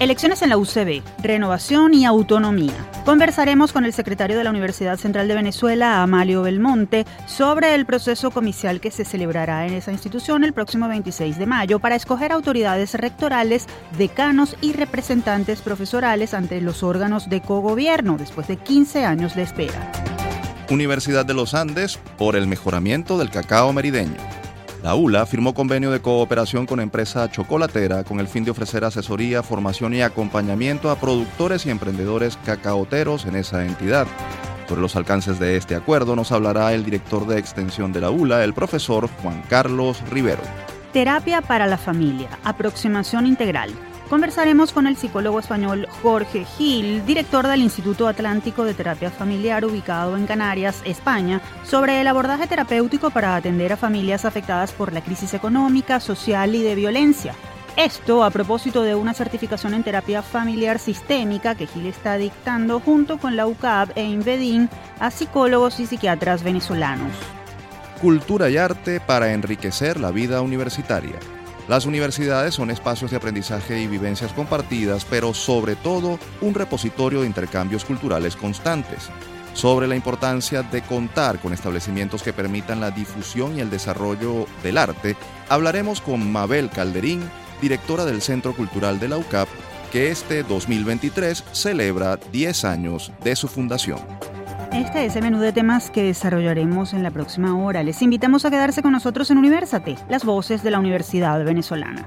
Elecciones en la UCB, renovación y autonomía. Conversaremos con el secretario de la Universidad Central de Venezuela, Amalio Belmonte, sobre el proceso comicial que se celebrará en esa institución el próximo 26 de mayo para escoger autoridades rectorales, decanos y representantes profesorales ante los órganos de cogobierno después de 15 años de espera. Universidad de los Andes por el mejoramiento del cacao merideño. La ULA firmó convenio de cooperación con empresa chocolatera con el fin de ofrecer asesoría, formación y acompañamiento a productores y emprendedores cacaoteros en esa entidad. Sobre los alcances de este acuerdo nos hablará el director de extensión de la ULA, el profesor Juan Carlos Rivero. Terapia para la familia, aproximación integral. Conversaremos con el psicólogo español Jorge Gil, director del Instituto Atlántico de Terapia Familiar ubicado en Canarias, España, sobre el abordaje terapéutico para atender a familias afectadas por la crisis económica, social y de violencia. Esto a propósito de una certificación en terapia familiar sistémica que Gil está dictando junto con la UCAP e Invedin a psicólogos y psiquiatras venezolanos. Cultura y arte para enriquecer la vida universitaria. Las universidades son espacios de aprendizaje y vivencias compartidas, pero sobre todo un repositorio de intercambios culturales constantes. Sobre la importancia de contar con establecimientos que permitan la difusión y el desarrollo del arte, hablaremos con Mabel Calderín, directora del Centro Cultural de la UCAP, que este 2023 celebra 10 años de su fundación. Este es el menú de temas que desarrollaremos en la próxima hora. Les invitamos a quedarse con nosotros en Universate, las voces de la Universidad Venezolana.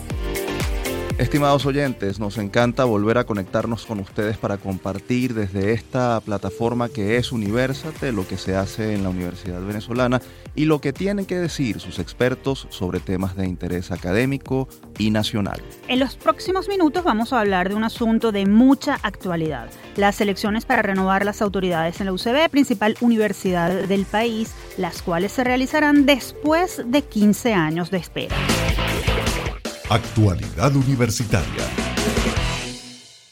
Estimados oyentes, nos encanta volver a conectarnos con ustedes para compartir desde esta plataforma que es Universate lo que se hace en la Universidad Venezolana y lo que tienen que decir sus expertos sobre temas de interés académico y nacional. En los próximos minutos vamos a hablar de un asunto de mucha actualidad, las elecciones para renovar las autoridades en la UCB, principal universidad del país, las cuales se realizarán después de 15 años de espera. Actualidad Universitaria.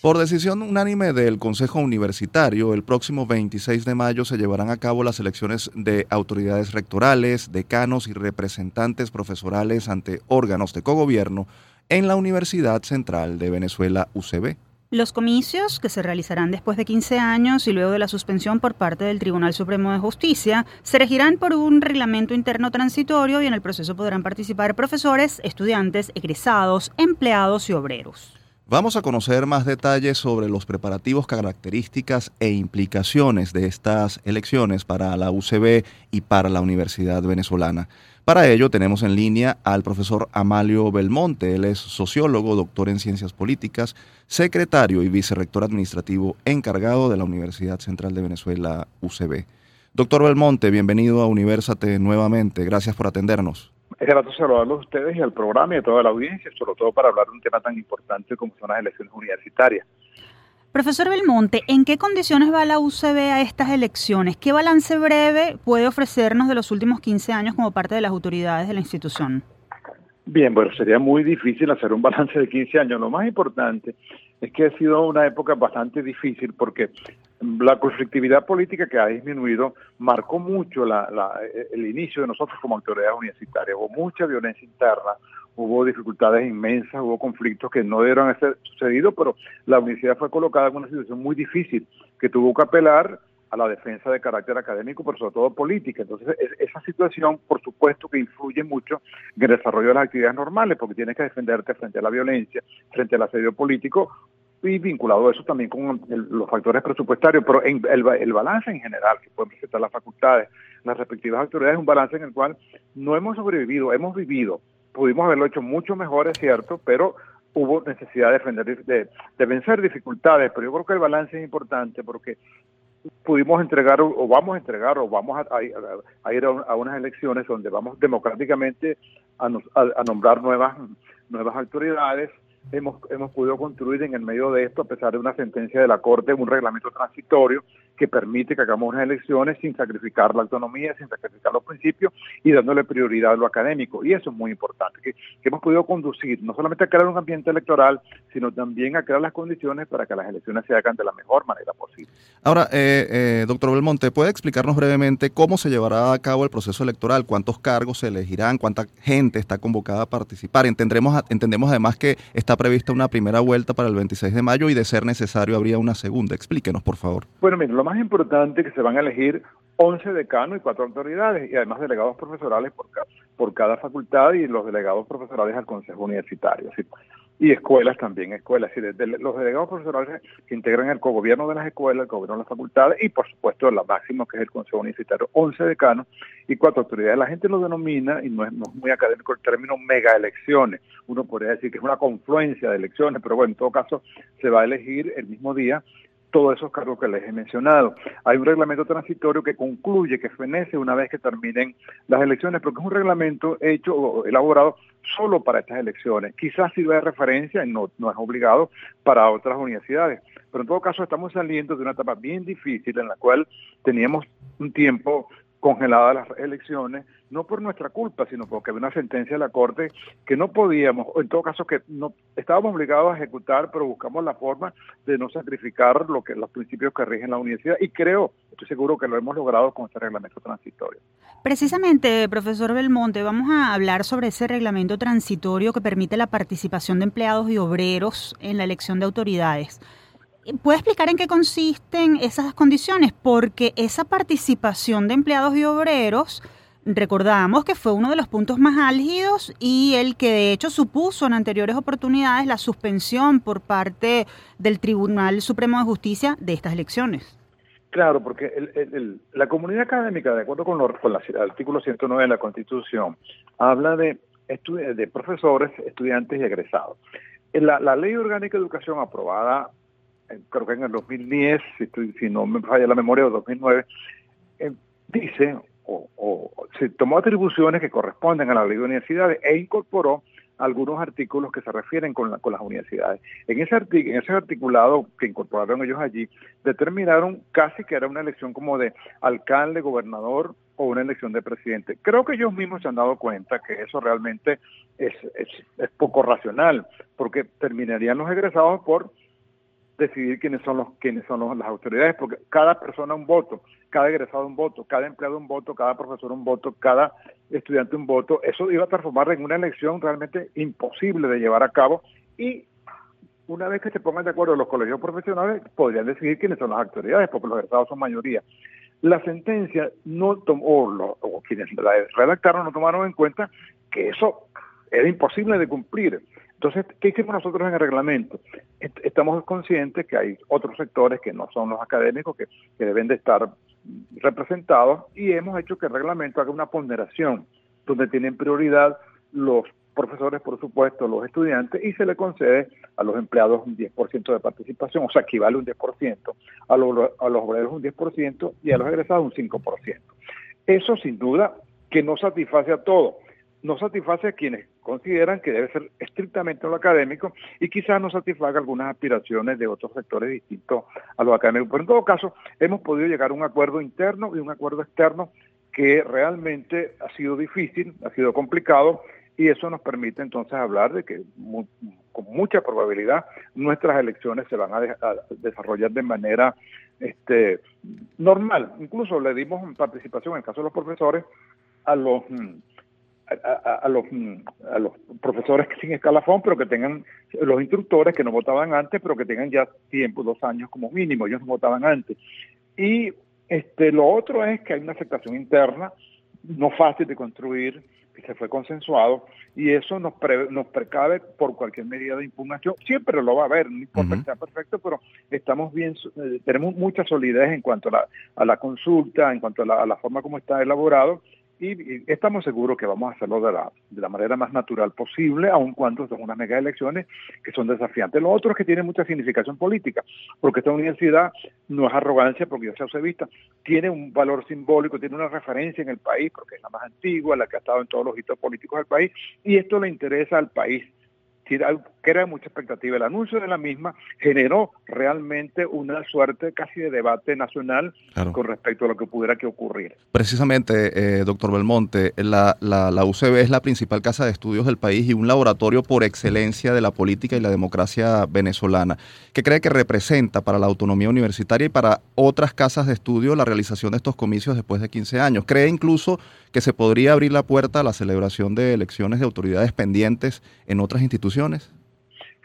Por decisión unánime del Consejo Universitario, el próximo 26 de mayo se llevarán a cabo las elecciones de autoridades rectorales, decanos y representantes profesorales ante órganos de cogobierno en la Universidad Central de Venezuela, UCB. Los comicios, que se realizarán después de 15 años y luego de la suspensión por parte del Tribunal Supremo de Justicia, se regirán por un reglamento interno transitorio y en el proceso podrán participar profesores, estudiantes, egresados, empleados y obreros. Vamos a conocer más detalles sobre los preparativos, características e implicaciones de estas elecciones para la UCB y para la Universidad Venezolana. Para ello tenemos en línea al profesor Amalio Belmonte. Él es sociólogo, doctor en ciencias políticas, secretario y vicerrector administrativo encargado de la Universidad Central de Venezuela, UCB. Doctor Belmonte, bienvenido a Universate nuevamente. Gracias por atendernos. Es grato saludarlos a ustedes y al programa y a toda la audiencia, sobre todo para hablar de un tema tan importante como son las elecciones universitarias. Profesor Belmonte, ¿en qué condiciones va la UCB a estas elecciones? ¿Qué balance breve puede ofrecernos de los últimos 15 años como parte de las autoridades de la institución? Bien, bueno, sería muy difícil hacer un balance de 15 años. Lo más importante es que ha sido una época bastante difícil porque la conflictividad política que ha disminuido marcó mucho el inicio de nosotros como autoridades universitarias. Hubo mucha violencia interna, hubo dificultades inmensas, hubo conflictos que no debieron haber sucedido, pero la universidad fue colocada en una situación muy difícil que tuvo que apelar a la defensa de carácter académico, pero sobre todo política. Entonces, esa situación, por supuesto, que influye mucho en el desarrollo de las actividades normales, porque tienes que defenderte frente a la violencia, frente al asedio político, y vinculado a eso también con los factores presupuestarios, pero en el, el, balance en general que pueden presentar las facultades, las respectivas autoridades, es un balance en el cual no hemos sobrevivido, hemos vivido, pudimos haberlo hecho mucho mejor, es cierto, pero hubo necesidad de, defender, de, vencer dificultades, pero yo creo que el balance es importante porque pudimos entregar o vamos a entregar o vamos a, ir a, unas elecciones donde vamos democráticamente a, a nombrar nuevas nuevas autoridades. Hemos, hemos podido construir en el medio de esto, a pesar de una sentencia de la Corte, un reglamento transitorio que permite que hagamos unas elecciones sin sacrificar la autonomía, sin sacrificar los principios y dándole prioridad a lo académico. Y eso es muy importante, que, hemos podido conducir no solamente a crear un ambiente electoral, sino también a crear las condiciones para que las elecciones se hagan de la mejor manera posible. Ahora, eh, eh, doctor Belmonte, ¿puede explicarnos brevemente cómo se llevará a cabo el proceso electoral? ¿Cuántos cargos se elegirán? ¿Cuánta gente está convocada a participar? Entendremos, entendemos además que está prevista una primera vuelta para el 26 de mayo y de ser necesario habría una segunda. Explíquenos, por favor. Bueno, mire, lo más importante es que se van a elegir 11 decanos y cuatro autoridades y además delegados profesorales por, por cada facultad y los delegados profesorales al Consejo Universitario. Y escuelas también, escuelas. los delegados profesorales integran el cogobierno de las escuelas, el gobierno de las facultades y por supuesto la máxima que es el Consejo Universitario, 11 decanos y cuatro autoridades. La gente lo denomina, y no es, muy académico el término, mega elecciones. Uno podría decir que es una confluencia de elecciones, pero bueno, en todo caso se va a elegir el mismo día todos esos cargos que les he mencionado. Hay un reglamento transitorio que concluye, que fenece una vez que terminen las elecciones, porque es un reglamento hecho o elaborado solo para estas elecciones. Quizás sirva de referencia, no, no es obligado, para otras universidades. Pero en todo caso estamos saliendo de una etapa bien difícil en la cual teníamos un tiempo congeladas las elecciones, no por nuestra culpa, sino porque había una sentencia de la Corte que no podíamos, o en todo caso que no estábamos obligados a ejecutar, pero buscamos la forma de no sacrificar lo que los principios que rigen la universidad y creo, estoy seguro que lo hemos logrado con este reglamento transitorio. Precisamente, profesor Belmonte, vamos a hablar sobre ese reglamento transitorio que permite la participación de empleados y obreros en la elección de autoridades. ¿Puede explicar en qué consisten esas condiciones? Porque esa participación de empleados y obreros, recordamos que fue uno de los puntos más álgidos y el que de hecho supuso en anteriores oportunidades la suspensión por parte del Tribunal Supremo de Justicia de estas elecciones. Claro, porque la comunidad académica, de acuerdo con, el artículo 109 de la Constitución, habla de, de profesores, estudiantes y egresados. La, la Ley Orgánica de Educación aprobada creo que en el 2010, si, si no me falla la memoria, o 2009, eh, dice o, se tomó atribuciones que corresponden a la ley de universidades e incorporó algunos artículos que se refieren con, con las universidades. En ese, en ese articulado que incorporaron ellos allí, determinaron casi que era una elección como de alcalde, gobernador o una elección de presidente. Creo que ellos mismos se han dado cuenta que eso realmente es, es poco racional, porque terminarían los egresados por decidir quiénes son los quiénes son las autoridades, porque cada persona un voto, cada egresado un voto, cada empleado un voto, cada profesor un voto, cada estudiante un voto, eso iba a transformar en una elección realmente imposible de llevar a cabo y una vez que se pongan de acuerdo los colegios profesionales, podrían decidir quiénes son las autoridades, porque los egresados son mayoría. La sentencia no tomó, o, o quienes la redactaron no tomaron en cuenta que eso era imposible de cumplir. Entonces, ¿qué hicimos nosotros en el reglamento? Estamos conscientes que hay otros sectores que no son los académicos que, deben de estar representados y hemos hecho que el reglamento haga una ponderación donde tienen prioridad los profesores, por supuesto, los estudiantes, y se le concede a los empleados un 10% de participación, o sea, equivale un 10%, a los, a los obreros un 10% y a los egresados un 5%. Eso sin duda que no satisface a todos no satisface a quienes consideran que debe ser estrictamente lo académico y quizás no satisfaga algunas aspiraciones de otros sectores distintos a los académicos. Pero en todo caso, hemos podido llegar a un acuerdo interno y un acuerdo externo que realmente ha sido difícil, ha sido complicado y eso nos permite entonces hablar de que con mucha probabilidad nuestras elecciones se van a, desarrollar de manera este, normal. Incluso le dimos participación en el caso de los profesores a los mm, a, los, a los profesores sin escalafón, pero que tengan los instructores que no votaban antes, pero que tengan ya tiempo, dos años como mínimo, ellos no votaban antes. Y este, lo otro es que hay una aceptación interna, no fácil de construir, que se fue consensuado, y eso nos, nos precave por cualquier medida de impugnación. Siempre lo va a haber, no importa que sea perfecto, pero estamos bien, eh, tenemos mucha solidez en cuanto a la, a la consulta, en cuanto a la, a la forma como está elaborado, y, estamos seguros que vamos a hacerlo de la, de la manera más natural posible, aun cuando son unas mega elecciones que son desafiantes. Lo otro es que tiene mucha significación política, porque esta universidad no es arrogancia, porque yo sea vista, tiene un valor simbólico, tiene una referencia en el país, porque es la más antigua, la que ha estado en todos los hitos políticos del país, y esto le interesa al país crea mucha expectativa. El anuncio de la misma generó realmente una suerte casi de debate nacional con respecto a lo que pudiera que ocurrir. Precisamente, eh, doctor Belmonte, la, la, la, UCB es la principal casa de estudios del país y un laboratorio por excelencia de la política y la democracia venezolana. ¿Qué cree que representa para la autonomía universitaria y para otras casas de estudio la realización de estos comicios después de 15 años? ¿Cree incluso que se podría abrir la puerta a la celebración de elecciones de autoridades pendientes en otras instituciones?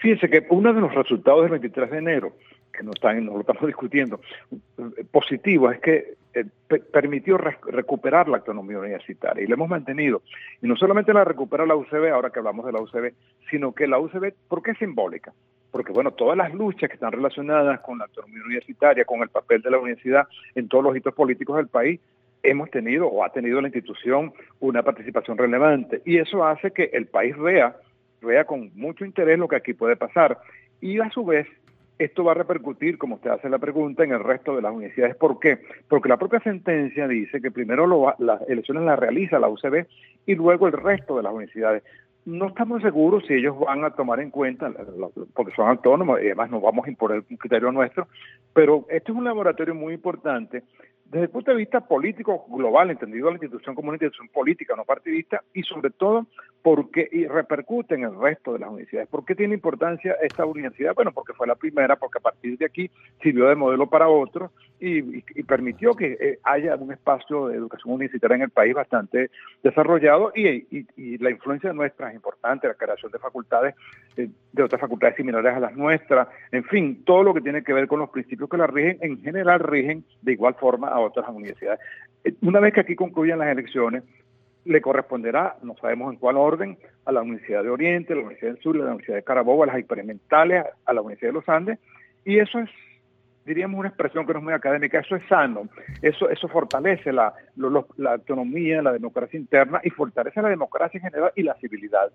Fíjense que uno de los resultados del 23 de enero, que no, están, no lo estamos discutiendo, positivo, es que eh, permitió recuperar la autonomía universitaria y la hemos mantenido. Y no solamente la recupera la UCB, ahora que hablamos de la UCB, sino que la UCB, ¿por qué es simbólica? Porque, bueno, todas las luchas que están relacionadas con la autonomía universitaria, con el papel de la universidad en todos los hitos políticos del país, hemos tenido o ha tenido la institución una participación relevante y eso hace que el país vea, vea con mucho interés lo que aquí puede pasar y a su vez esto va a repercutir, como usted hace la pregunta, en el resto de las universidades. ¿Por qué? Porque la propia sentencia dice que primero las elecciones las realiza la UCB y luego el resto de las universidades. No estamos seguros si ellos van a tomar en cuenta, porque son autónomos y además no vamos a imponer un criterio nuestro, pero este es un laboratorio muy importante desde el punto de vista político global, entendido la institución como una institución política, no partidista, y sobre todo porque y repercute en el resto de las universidades. ¿Por qué tiene importancia esta universidad? Bueno, porque fue la primera, porque a partir de aquí sirvió de modelo para otros y, permitió que eh, haya un espacio de educación universitaria en el país bastante desarrollado y, la influencia nuestra es importante, la creación de facultades, eh, de otras facultades similares a las nuestras, en fin, todo lo que tiene que ver con los principios que la rigen, en general rigen de igual forma a otras universidades. Eh, una vez que aquí concluyan las elecciones, le corresponderá, no sabemos en cuál orden, a la Universidad de Oriente, a la Universidad del Sur, a la Universidad de Carabobo, a las experimentales, a la Universidad de los Andes, y eso es, diríamos, una expresión que no es muy académica, eso es sano, eso, eso fortalece la, la autonomía, la democracia interna y fortalece la democracia en general y la civilidad.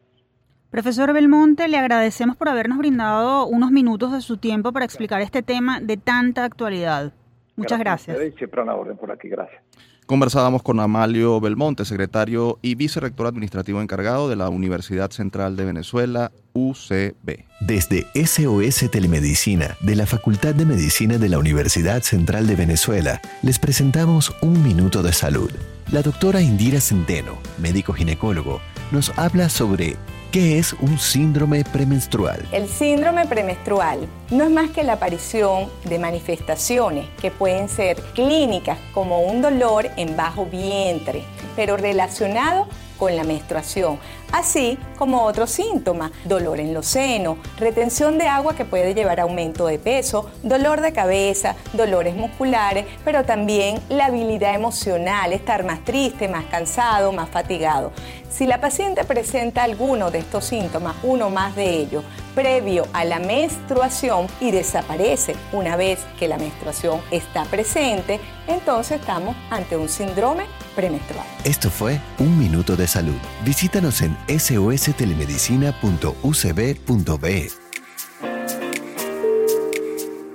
Profesor Belmonte, le agradecemos por habernos brindado unos minutos de su tiempo para explicar este tema de tanta actualidad. Muchas gracias. Siempre a la orden por aquí, gracias. Conversábamos con Amalio Belmonte, secretario y vicerrector administrativo encargado de la Universidad Central de Venezuela, UCB. Desde SOS Telemedicina, de la Facultad de Medicina de la Universidad Central de Venezuela, les presentamos Un Minuto de Salud. La doctora Indira Centeno, médico ginecólogo, nos habla sobre ¿Qué es un síndrome premenstrual? El síndrome premenstrual no es más que la aparición de manifestaciones que pueden ser clínicas como un dolor en bajo vientre, pero relacionado con la menstruación, así como otros síntomas, dolor en los senos, retención de agua que puede llevar a aumento de peso, dolor de cabeza, dolores musculares, pero también la habilidad emocional, estar más triste, más cansado, más fatigado. Si la paciente presenta alguno de estos síntomas, uno más de ellos, previo a la menstruación y desaparece una vez que la menstruación está presente, entonces estamos ante un síndrome premenstrual. Esto fue Un Minuto de Salud. Visítanos en sostelemedicina.ucb.be.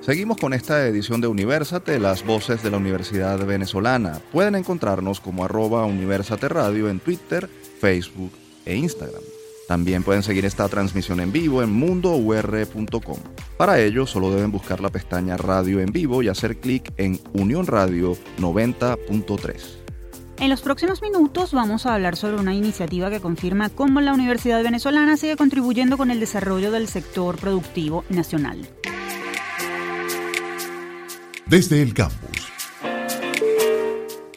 Seguimos con esta edición de Universate, las voces de la Universidad Venezolana. Pueden encontrarnos como arroba Universate Radio en Twitter, Facebook e Instagram. También pueden seguir esta transmisión en vivo en mundour.com. Para ello, solo deben buscar la pestaña Radio en vivo y hacer clic en Unión Radio 90.3. En los próximos minutos vamos a hablar sobre una iniciativa que confirma cómo la Universidad Venezolana sigue contribuyendo con el desarrollo del sector productivo nacional. Desde el campus.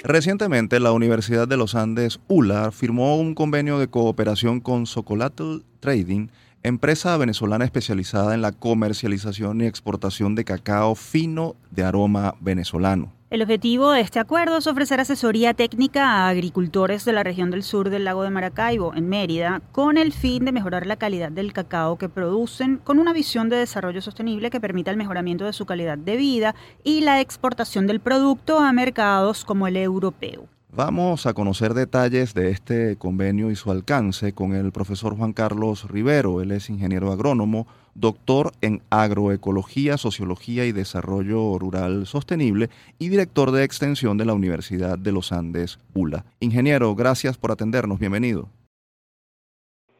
Recientemente, la Universidad de los Andes, ULA, firmó un convenio de cooperación con Socolatl Trading, empresa venezolana especializada en la comercialización y exportación de cacao fino de aroma venezolano. El objetivo de este acuerdo es ofrecer asesoría técnica a agricultores de la región del sur del lago de Maracaibo, en Mérida, con el fin de mejorar la calidad del cacao que producen, con una visión de desarrollo sostenible que permita el mejoramiento de su calidad de vida y la exportación del producto a mercados como el europeo. Vamos a conocer detalles de este convenio y su alcance con el profesor Juan Carlos Rivero. Él es ingeniero agrónomo, doctor en agroecología, sociología y desarrollo rural sostenible y director de extensión de la Universidad de los Andes, ULA. Ingeniero, gracias por atendernos. Bienvenido.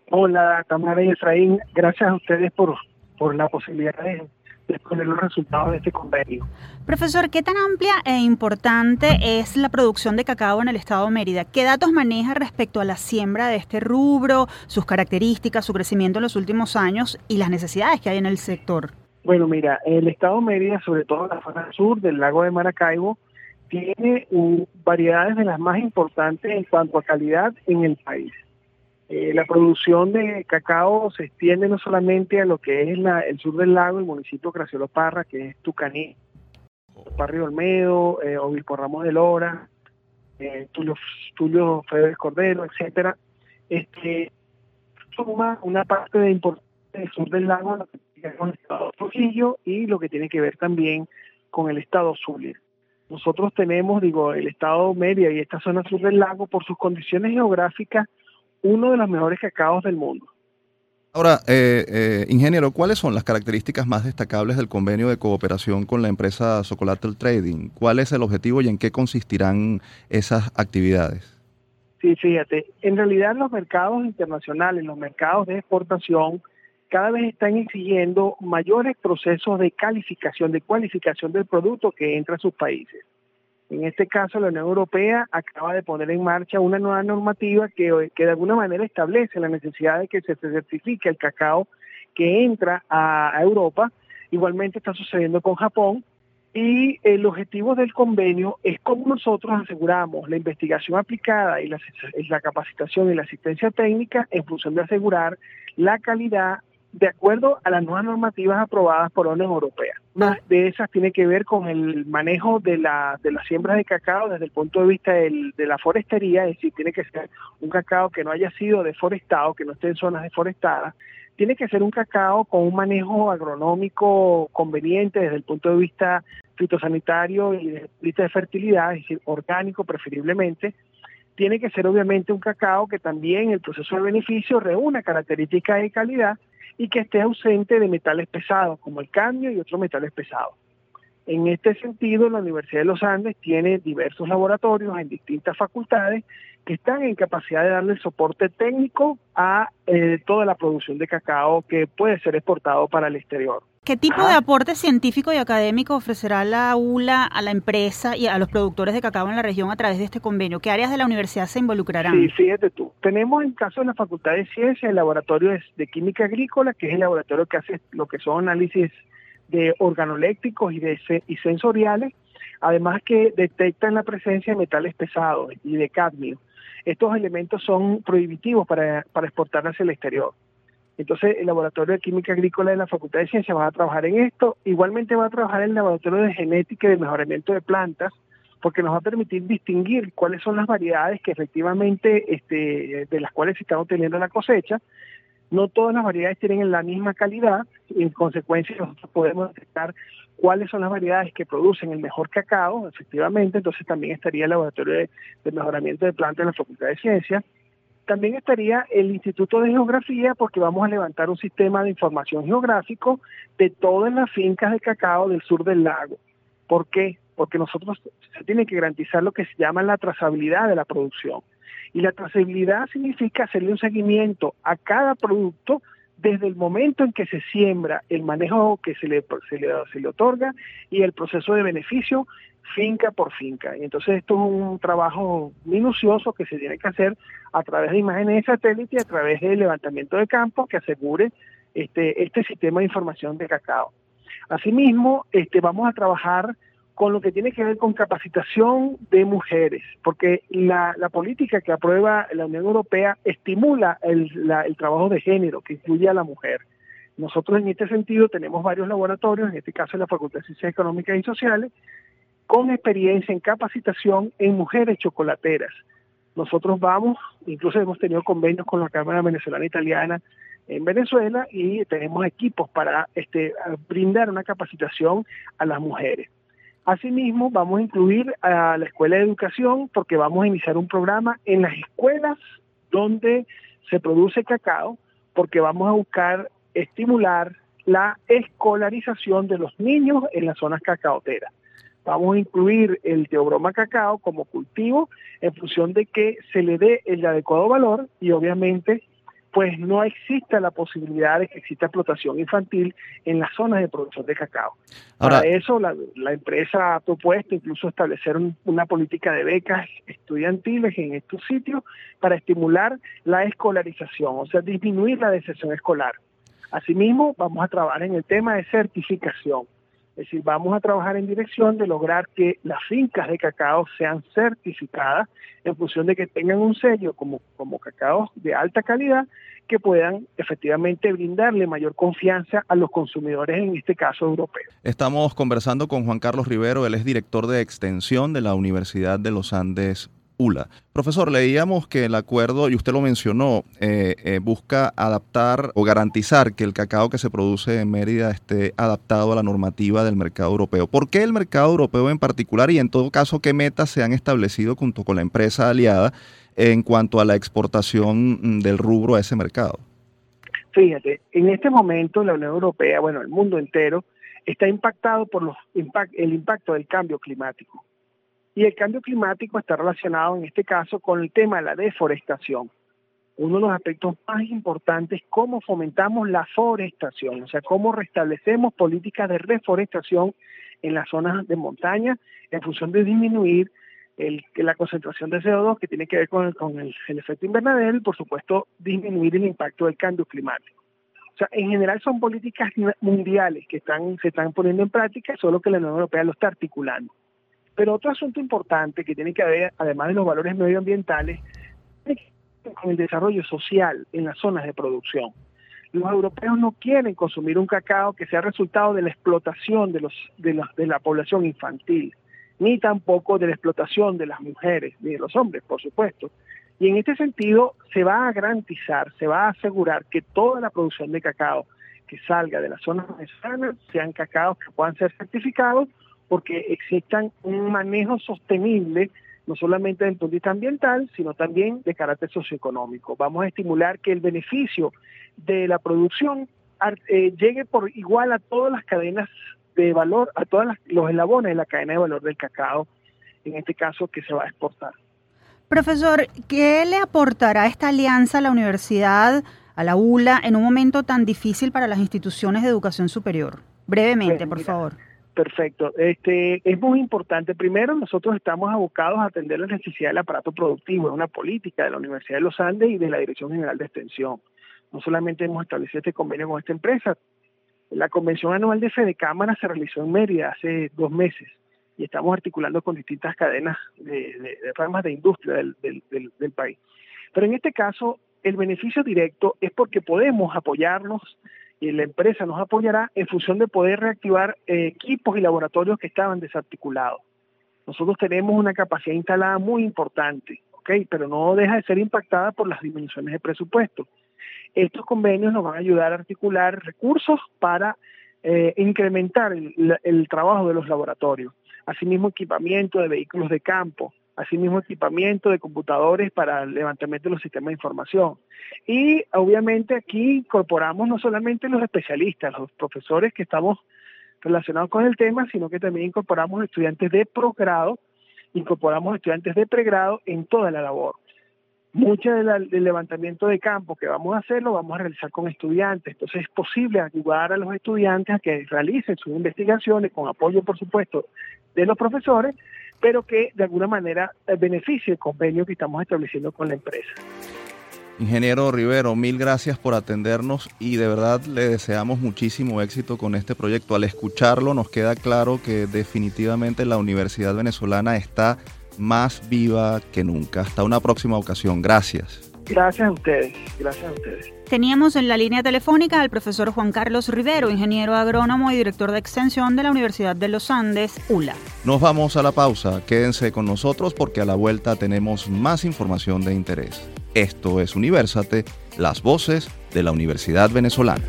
Hola, Tamara y Efraín. Gracias a ustedes por, por la posibilidad de exponer los resultados de este convenio. Profesor, ¿qué tan amplia e importante es la producción de cacao en el estado de Mérida? ¿Qué datos maneja respecto a la siembra de este rubro, sus características, su crecimiento en los últimos años y las necesidades que hay en el sector? Bueno, mira, el estado de Mérida, sobre todo la zona sur del lago de Maracaibo, tiene variedades de las más importantes en cuanto a calidad en el país. Eh, la producción de cacao se extiende no solamente a lo que es el sur del lago, el municipio de Graciolo Parra, que es Tucaní, Barrio Olmedo, eh, Obispo Ramos de Lora, eh, Tulio, Tulio Federes Cordero, etcétera. Este, suma una parte de importancia del sur del lago, lo que tiene con el estado Trujillo y lo que tiene que ver también con el estado Zulia. Nosotros tenemos, digo, el estado Media y esta zona sur del lago, por sus condiciones geográficas, uno de los mejores cacaos del mundo. Ahora, eh, eh, ingeniero, ¿cuáles son las características más destacables del convenio de cooperación con la empresa Socolatel Trading? ¿Cuál es el objetivo y en qué consistirán esas actividades? Sí, fíjate, en realidad los mercados internacionales, los mercados de exportación, cada vez están exigiendo mayores procesos de calificación, de cualificación del producto que entra a sus países. En este caso, la Unión Europea acaba de poner en marcha una nueva normativa que, que de alguna manera establece la necesidad de que se certifique el cacao que entra a, Europa. Igualmente está sucediendo con Japón. Y el objetivo del convenio es cómo nosotros aseguramos la investigación aplicada y la capacitación y la asistencia técnica en función de asegurar la calidad de acuerdo a las nuevas normativas aprobadas por la Unión Europea. Una de esas tiene que ver con el manejo de, la, de las siembras de cacao desde el punto de vista de la forestería, es decir, tiene que ser un cacao que no haya sido deforestado, que no esté en zonas deforestadas, tiene que ser un cacao con un manejo agronómico conveniente desde el punto de vista fitosanitario y desde el punto de vista de fertilidad, es decir, orgánico preferiblemente, tiene que ser obviamente un cacao que también el proceso de beneficio reúna características de calidad y que esté ausente de metales pesados, como el cadmio y otros metales pesados. En este sentido, la Universidad de los Andes tiene diversos laboratorios en distintas facultades que están en capacidad de darle soporte técnico a eh, toda la producción de cacao que puede ser exportado para el exterior. ¿Qué tipo de aporte científico y académico ofrecerá la ULA a la empresa y a los productores de cacao en la región a través de este convenio? ¿Qué áreas de la universidad se involucrarán? Sí, fíjate tú. Tenemos en caso de la Facultad de Ciencias el laboratorio de Química Agrícola, que es el laboratorio que hace lo que son análisis de organoléctricos y, de, y sensoriales, además que detectan la presencia de metales pesados y de cadmio. Estos elementos son prohibitivos para, para exportar hacia el exterior. Entonces, el Laboratorio de Química Agrícola de la Facultad de Ciencias va a trabajar en esto. Igualmente va a trabajar el Laboratorio de Genética y de Mejoramiento de Plantas, porque nos va a permitir distinguir cuáles son las variedades que efectivamente, este, de las cuales se está obteniendo la cosecha. No todas las variedades tienen la misma calidad, y en consecuencia nosotros podemos detectar cuáles son las variedades que producen el mejor cacao, efectivamente, entonces también estaría el Laboratorio de, de Mejoramiento de Plantas de la Facultad de Ciencias también estaría el Instituto de Geografía porque vamos a levantar un sistema de información geográfico de todas las fincas de cacao del sur del lago. ¿Por qué? Porque nosotros se tiene que garantizar lo que se llama la trazabilidad de la producción. Y la trazabilidad significa hacerle un seguimiento a cada producto desde el momento en que se siembra, el manejo que se le, se le, se le otorga y el proceso de beneficio finca por finca. Y entonces esto es un trabajo minucioso que se tiene que hacer a través de imágenes de satélite y a través del levantamiento de campo que asegure este, este sistema de información de cacao. Asimismo, este, vamos a trabajar con lo que tiene que ver con capacitación de mujeres, porque la, política que aprueba la Unión Europea estimula el, trabajo de género que incluye a la mujer. Nosotros en este sentido tenemos varios laboratorios, en este caso en la Facultad de Ciencias Económicas y Sociales, con experiencia en capacitación en mujeres chocolateras. Nosotros vamos, incluso hemos tenido convenios con la Cámara Venezolana Italiana en Venezuela y tenemos equipos para este, brindar una capacitación a las mujeres. Asimismo, vamos a incluir a la Escuela de Educación porque vamos a iniciar un programa en las escuelas donde se produce cacao, porque vamos a buscar estimular la escolarización de los niños en las zonas cacaoteras. Vamos a incluir el teobroma cacao como cultivo en función de que se le dé el adecuado valor y obviamente pues no exista la posibilidad de que exista explotación infantil en las zonas de producción de cacao. Para eso la, empresa ha propuesto incluso establecer una política de becas estudiantiles en estos sitios para estimular la escolarización, o sea, disminuir la deserción escolar. Asimismo, vamos a trabajar en el tema de certificación. Es decir, vamos a trabajar en dirección de lograr que las fincas de cacao sean certificadas en función de que tengan un sello como, como cacao de alta calidad que puedan efectivamente brindarle mayor confianza a los consumidores, en este caso europeos. Estamos conversando con Juan Carlos Rivero, él es director de extensión de la Universidad de los Andes ULA. Profesor, leíamos que el acuerdo, y usted lo mencionó, eh, eh, busca adaptar o garantizar que el cacao que se produce en Mérida esté adaptado a la normativa del mercado europeo. ¿Por qué el mercado europeo en particular y en todo caso qué metas se han establecido junto con la empresa aliada en cuanto a la exportación mm, del rubro a ese mercado? Fíjate, en este momento la Unión Europea, bueno, el mundo entero, está impactado por los el impacto del cambio climático. Y el cambio climático está relacionado en este caso con el tema de la deforestación. Uno de los aspectos más importantes es cómo fomentamos la forestación, o sea, cómo restablecemos políticas de reforestación en las zonas de montaña en función de disminuir la concentración de CO2 que tiene que ver con, el, efecto invernadero y por supuesto disminuir el impacto del cambio climático. O sea, en general son políticas mundiales que se están poniendo en práctica, solo que la Unión Europea lo está articulando. Pero otro asunto importante que tiene que ver, además de los valores medioambientales, es con el desarrollo social en las zonas de producción. Los europeos no quieren consumir un cacao que sea resultado de la explotación de, la población infantil, ni tampoco de la explotación de las mujeres, ni de los hombres, por supuesto. Y en este sentido se va a garantizar, se va a asegurar que toda la producción de cacao que salga de las zonas venezolanas sean cacaos que puedan ser certificados porque existan un manejo sostenible, no solamente desde el punto de vista ambiental, sino también de carácter socioeconómico. Vamos a estimular que el beneficio de la producción eh, llegue por igual a todas las cadenas de valor, a todos los eslabones de la cadena de valor del cacao, en este caso que se va a exportar. Profesor, ¿qué le aportará esta alianza a la universidad, a la ULA, en un momento tan difícil para las instituciones de educación superior? Brevemente, por favor. Perfecto. Este, es muy importante. Primero, nosotros estamos abocados a atender la necesidad del aparato productivo. Es una política de la Universidad de los Andes y de la Dirección General de Extensión. No solamente hemos establecido este convenio con esta empresa. La convención anual de Fede Cámara se realizó en Mérida hace dos meses y estamos articulando con distintas cadenas de, de, ramas de industria del país. Pero en este caso, el beneficio directo es porque podemos apoyarnos y la empresa nos apoyará en función de poder reactivar eh, equipos y laboratorios que estaban desarticulados. Nosotros tenemos una capacidad instalada muy importante. Pero no deja de ser impactada por las dimensiones de presupuesto. Estos convenios nos van a ayudar a articular recursos para eh, incrementar el trabajo de los laboratorios. Asimismo, equipamiento de vehículos de campo, asimismo equipamiento de computadores para el levantamiento de los sistemas de información. Y obviamente aquí incorporamos no solamente los especialistas, los profesores que estamos relacionados con el tema, sino que también incorporamos estudiantes de posgrado, incorporamos estudiantes de pregrado en toda la labor. Mucho del levantamiento de campo que vamos a hacer lo vamos a realizar con estudiantes, entonces es posible ayudar a los estudiantes a que realicen sus investigaciones con apoyo, por supuesto, de los profesores, pero que de alguna manera eh, beneficie el convenio que estamos estableciendo con la empresa. Ingeniero Rivero, mil gracias por atendernos y de verdad le deseamos muchísimo éxito con este proyecto. Al escucharlo nos queda claro que definitivamente la Universidad Venezolana está más viva que nunca. Hasta una próxima ocasión. Gracias. Gracias a ustedes. Gracias a ustedes. Teníamos en la línea telefónica al profesor Juan Carlos Rivero, ingeniero agrónomo y director de extensión de la Universidad de los Andes, ULA. Nos vamos a la pausa. Quédense con nosotros porque a la vuelta tenemos más información de interés. Esto es Universate, las voces de la Universidad Venezolana.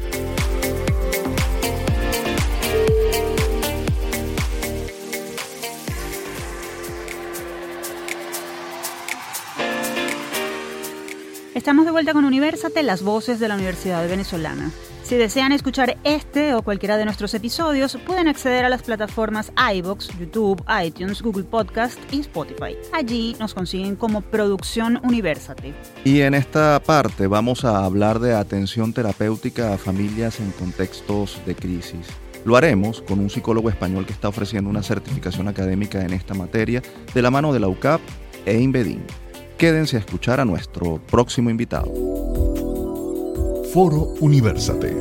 Estamos de vuelta con Universate, las voces de la Universidad Venezolana. Si desean escuchar este o cualquiera de nuestros episodios, pueden acceder a las plataformas iBox, YouTube, iTunes, Google Podcast y Spotify. Allí nos consiguen como Producción Universate. Y en esta parte vamos a hablar de atención terapéutica a familias en contextos de crisis. Lo haremos con un psicólogo español que está ofreciendo una certificación académica en esta materia de la mano de la UCAP e Inbedin. Quédense a escuchar a nuestro próximo invitado. Foro Universate.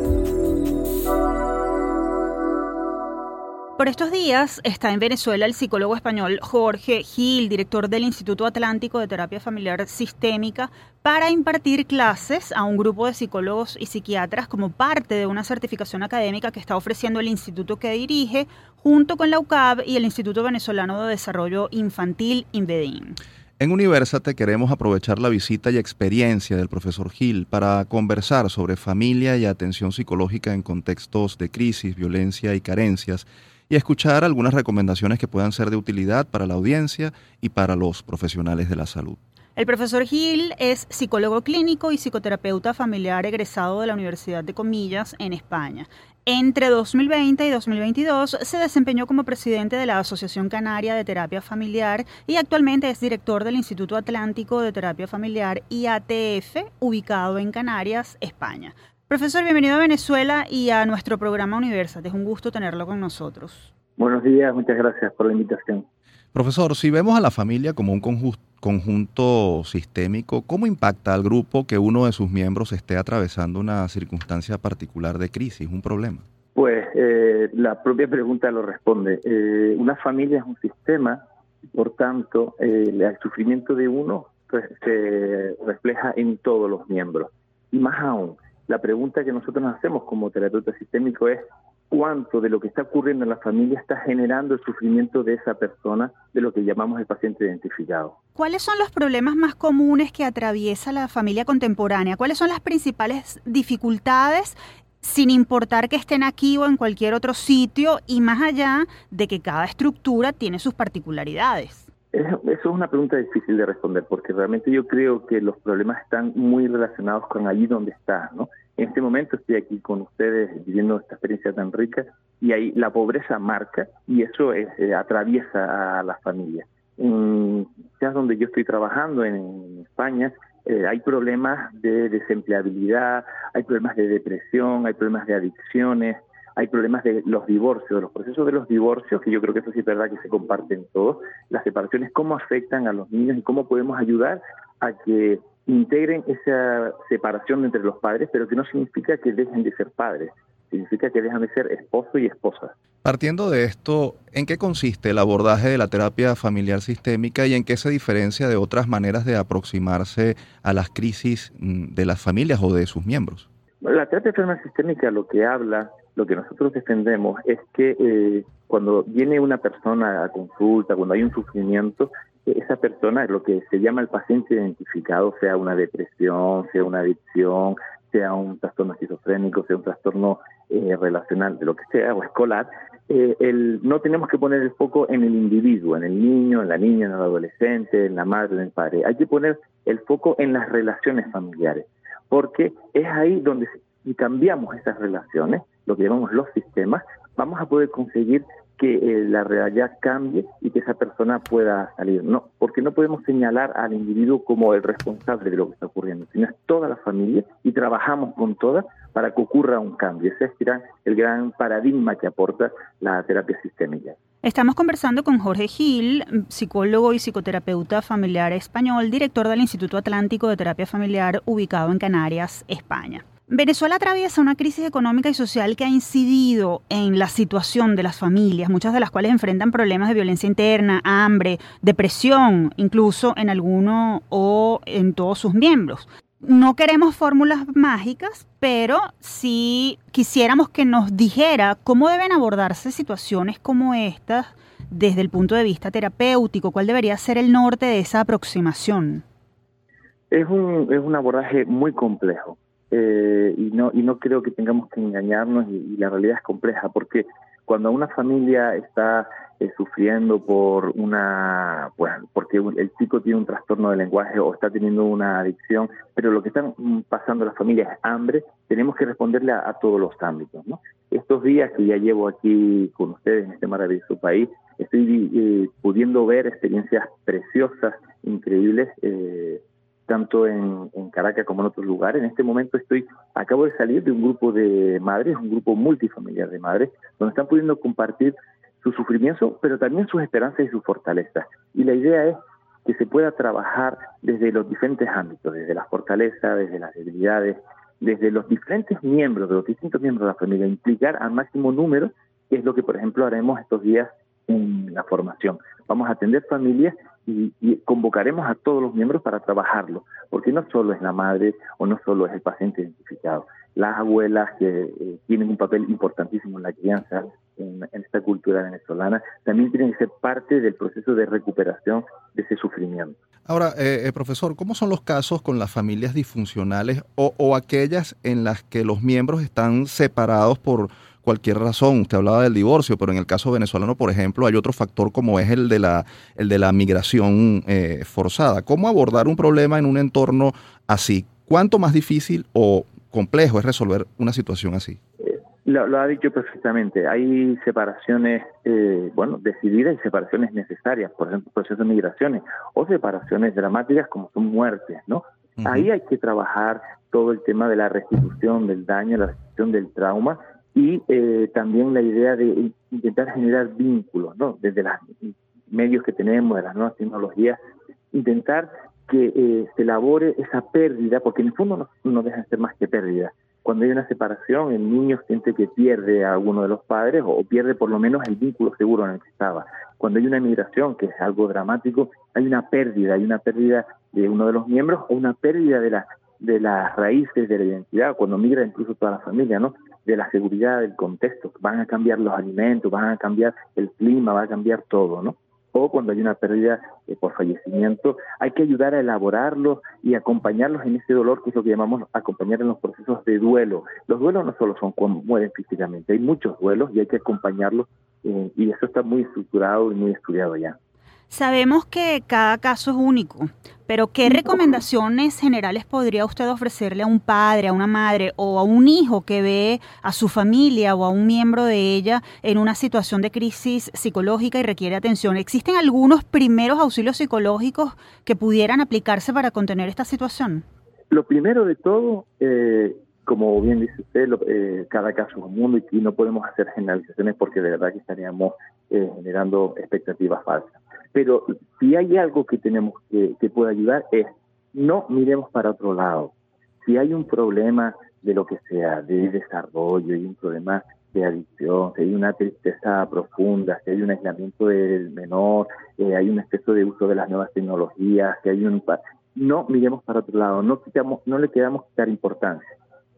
Por estos días está en Venezuela el psicólogo español Jorge Gil, director del Instituto Atlántico de Terapia Familiar Sistémica, para impartir clases a un grupo de psicólogos y psiquiatras como parte de una certificación académica que está ofreciendo el instituto que dirige junto con la UCAB y el Instituto Venezolano de Desarrollo Infantil, INVEDIN. En Universate queremos aprovechar la visita y experiencia del profesor Gil para conversar sobre familia y atención psicológica en contextos de crisis, violencia y carencias y escuchar algunas recomendaciones que puedan ser de utilidad para la audiencia y para los profesionales de la salud. El profesor Gil es psicólogo clínico y psicoterapeuta familiar egresado de la Universidad de Comillas en España. Entre 2020 y 2022 se desempeñó como presidente de la Asociación Canaria de Terapia Familiar y actualmente es director del Instituto Atlántico de Terapia Familiar IATF, ubicado en Canarias, España. Profesor, bienvenido a Venezuela y a nuestro programa Universate. Es un gusto tenerlo con nosotros. Buenos días, muchas gracias por la invitación. Profesor, si vemos a la familia como un conjunto sistémico, ¿cómo impacta al grupo que uno de sus miembros esté atravesando una circunstancia particular de crisis, un problema? Pues eh, la propia pregunta lo responde. Eh, una familia es un sistema, por tanto, eh, el sufrimiento de uno pues, se refleja en todos los miembros. Y más aún, la pregunta que nosotros nos hacemos como terapeuta sistémico es cuánto de lo que está ocurriendo en la familia está generando el sufrimiento de esa persona, de lo que llamamos el paciente identificado. ¿Cuáles son los problemas más comunes que atraviesa la familia contemporánea? ¿Cuáles son las principales dificultades sin importar que estén aquí o en cualquier otro sitio y más allá de que cada estructura tiene sus particularidades? Eso es una pregunta difícil de responder porque realmente yo creo que los problemas están muy relacionados con allí donde está, ¿no? En este momento estoy aquí con ustedes viviendo esta experiencia tan rica y ahí la pobreza marca y eso es, eh, atraviesa a la familia. En ya donde yo estoy trabajando en España eh, hay problemas de desempleabilidad, hay problemas de depresión, hay problemas de adicciones, hay problemas de los divorcios, los procesos de los divorcios, que yo creo que eso sí es verdad que se comparten todos, las separaciones, cómo afectan a los niños y cómo podemos ayudar a que integren esa separación entre los padres, pero que no significa que dejen de ser padres, significa que dejan de ser esposo y esposa. Partiendo de esto, ¿en qué consiste el abordaje de la terapia familiar sistémica y en qué se diferencia de otras maneras de aproximarse a las crisis mm, de las familias o de sus miembros? La terapia familiar sistémica lo que habla, lo que nosotros defendemos es que eh, cuando viene una persona a consulta, cuando hay un sufrimiento, esa persona, lo que se llama el paciente identificado, sea una depresión, sea una adicción, sea un trastorno esquizofrénico, sea un trastorno eh, relacional, de lo que sea, o escolar, eh, el, no tenemos que poner el foco en el individuo, en el niño, en la niña, en el adolescente, en la madre, en el padre. Hay que poner el foco en las relaciones familiares, porque es ahí donde si cambiamos esas relaciones, lo que llamamos los sistemas, vamos a poder conseguir que eh, la realidad cambie y que esa persona pueda salir. No, porque no podemos señalar al individuo como el responsable de lo que está ocurriendo, sino es toda la familia y trabajamos con todas para que ocurra un cambio. Ese es el gran paradigma que aporta la terapia sistémica. Estamos conversando con Jorge Gil, psicólogo y psicoterapeuta familiar español, director del Instituto Atlántico de Terapia Familiar ubicado en Canarias, España. Venezuela atraviesa una crisis económica y social que ha incidido en la situación de las familias, muchas de las cuales enfrentan problemas de violencia interna, hambre, depresión, incluso en alguno o en todos sus miembros. No queremos fórmulas mágicas, pero sí quisiéramos que nos dijera cómo deben abordarse situaciones como estas desde el punto de vista terapéutico, cuál debería ser el norte de esa aproximación. Es un, es un abordaje muy complejo eh, y no y no creo que tengamos que engañarnos y, la realidad es compleja porque cuando una familia está eh, sufriendo por una, bueno, porque el chico tiene un trastorno de lenguaje o está teniendo una adicción, pero lo que están pasando las familias es hambre, tenemos que responderle a, todos los ámbitos, ¿no? Estos días que ya llevo aquí con ustedes en este maravilloso país, estoy eh, pudiendo ver experiencias preciosas, increíbles, eh, tanto en, Caracas como en otros lugares. En este momento estoy, acabo de salir de un grupo de madres, un grupo multifamiliar de madres, donde están pudiendo compartir su sufrimiento, pero también sus esperanzas y sus fortalezas. Y la idea es que se pueda trabajar desde los diferentes ámbitos, desde la fortaleza, desde las debilidades, desde los diferentes miembros, de los distintos miembros de la familia, implicar al máximo número, que es lo que, por ejemplo, haremos estos días en la formación. Vamos a atender familias y, convocaremos a todos los miembros para trabajarlo, porque no solo es la madre o no solo es el paciente identificado, las abuelas que eh, tienen un papel importantísimo en la crianza en, esta cultura venezolana, también tienen que ser parte del proceso de recuperación de ese sufrimiento. Ahora, eh, eh, profesor, ¿cómo son los casos con las familias disfuncionales o, o aquellas en las que los miembros están separados por cualquier razón. Usted hablaba del divorcio, pero en el caso venezolano, por ejemplo, hay otro factor como es el de la, el de la migración eh, forzada. ¿Cómo abordar un problema en un entorno así? ¿Cuánto más difícil o complejo es resolver una situación así? Eh, lo, ha dicho perfectamente. Hay separaciones, eh, bueno, decididas y separaciones necesarias, por ejemplo, procesos de migraciones o separaciones dramáticas como son muertes, ¿no? Ahí hay que trabajar todo el tema de la restitución del daño, la restitución del trauma y eh, también la idea de intentar generar vínculos, ¿no? Desde los medios que tenemos, de las nuevas tecnologías, intentar que eh, se elabore esa pérdida, porque en el fondo no, deja de ser más que pérdida. Cuando hay una separación, el niño siente que pierde a alguno de los padres o pierde por lo menos el vínculo seguro en el que estaba. Cuando hay una migración, que es algo dramático, hay una pérdida, hay una pérdida de uno de los miembros o una pérdida de, la, de las raíces de la identidad, cuando migra incluso toda la familia, ¿no? De la seguridad del contexto, van a cambiar los alimentos, van a cambiar el clima, va a cambiar todo, ¿no? O cuando hay una pérdida eh, por fallecimiento, hay que ayudar a elaborarlos y acompañarlos en ese dolor, que es lo que llamamos acompañar en los procesos de duelo. Los duelos no solo son cuando mueren físicamente, hay muchos duelos y hay que acompañarlos eh, y eso está muy estructurado y muy estudiado ya. Sabemos que cada caso es único, pero ¿qué recomendaciones generales podría usted ofrecerle a un padre, a una madre o a un hijo que ve a su familia o a un miembro de ella en una situación de crisis psicológica y requiere atención? ¿Existen algunos primeros auxilios psicológicos que pudieran aplicarse para contener esta situación? Lo primero de todo, eh, como bien dice usted, eh, cada caso es un mundo y, no podemos hacer generalizaciones porque de verdad que estaríamos eh, generando expectativas falsas. Pero si hay algo que tenemos que, que puede ayudar es no miremos para otro lado. Si hay un problema de lo que sea, de desarrollo, hay un problema de adicción, si hay una tristeza profunda, si hay un aislamiento del menor, eh, hay un exceso de uso de las nuevas tecnologías, si hay un... No miremos para otro lado, no, quitamos, no le quedamos quitar importancia.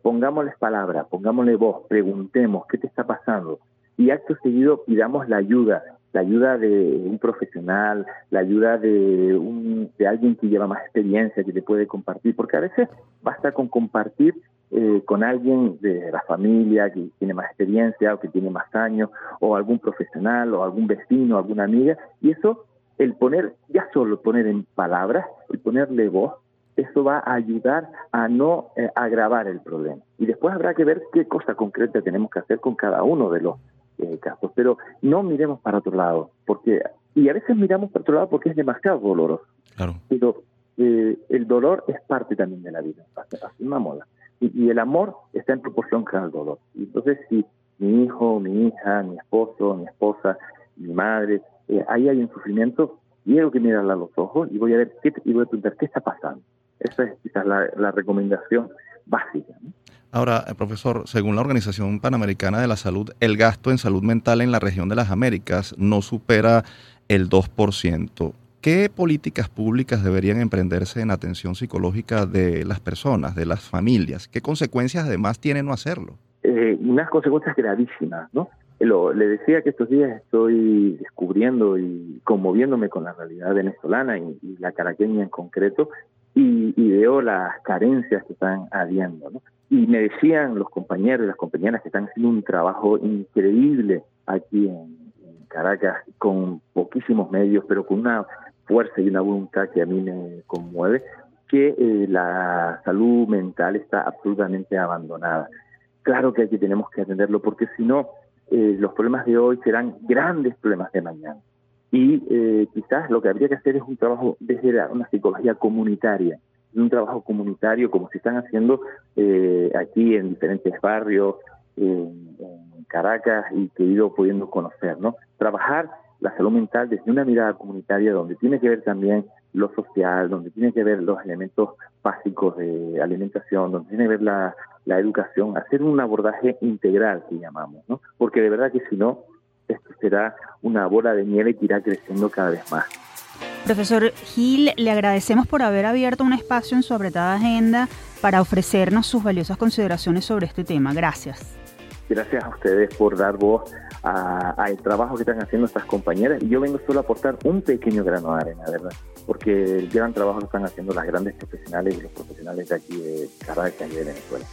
Pongámosles palabra, pongámosle voz, preguntemos qué te está pasando y acto seguido pidamos la ayuda la ayuda de un profesional, la ayuda de, un, de alguien que lleva más experiencia, que te puede compartir, porque a veces basta con compartir eh, con alguien de la familia que tiene más experiencia o que tiene más años, o algún profesional o algún vecino, alguna amiga, y eso, el poner, ya solo poner en palabras, el ponerle voz, eso va a ayudar a no eh, agravar el problema. Y después habrá que ver qué cosa concreta tenemos que hacer con cada uno de los eh, casos, pero no miremos para otro lado, porque y a veces miramos para otro lado porque es demasiado doloroso. Claro. Pero eh, el dolor es parte también de la vida, así una moda. Y, el amor está en proporción con el dolor. Y entonces, si mi hijo, mi hija, mi esposo, mi esposa, mi madre, eh, ahí hay un sufrimiento, tengo que mirarla a los ojos y voy a ver qué, y voy a preguntar qué está pasando. Esa es quizás la, la recomendación básica. ¿no? Ahora, eh, profesor, según la Organización Panamericana de la Salud, el gasto en salud mental en la región de las Américas no supera el 2%. ¿Qué políticas públicas deberían emprenderse en atención psicológica de las personas, de las familias? ¿Qué consecuencias además tiene no hacerlo? Eh, unas consecuencias gravísimas, ¿no? le decía que estos días estoy descubriendo y conmoviéndome con la realidad venezolana y, la caraqueña en concreto y, y, veo las carencias que están habiendo. ¿no? Y me decían los compañeros y las compañeras que están haciendo un trabajo increíble aquí en, Caracas con poquísimos medios, pero con una fuerza y una voluntad que a mí me conmueve, que eh, la salud mental está absolutamente abandonada. Claro que aquí tenemos que atenderlo porque si no, eh, los problemas de hoy serán grandes problemas de mañana. Y eh, quizás lo que habría que hacer es un trabajo desde una psicología comunitaria, un trabajo comunitario como se están haciendo aquí en diferentes barrios, en, Caracas y que he ido pudiendo conocer, ¿no? Trabajar la salud mental desde una mirada comunitaria donde tiene que ver también lo social, donde tiene que ver los elementos básicos de alimentación, donde tiene que ver la, la educación, hacer un abordaje integral que llamamos, ¿no? Porque de verdad que si no, esto será una bola de nieve que irá creciendo cada vez más. Profesor Gil, le agradecemos por haber abierto un espacio en su apretada agenda para ofrecernos sus valiosas consideraciones sobre este tema. Gracias. Gracias a ustedes por dar voz al trabajo que están haciendo estas compañeras. Y yo vengo solo a aportar un pequeño grano de arena, ¿verdad? Porque el gran trabajo que están haciendo las grandes profesionales y los profesionales de aquí de Caracas y de Venezuela.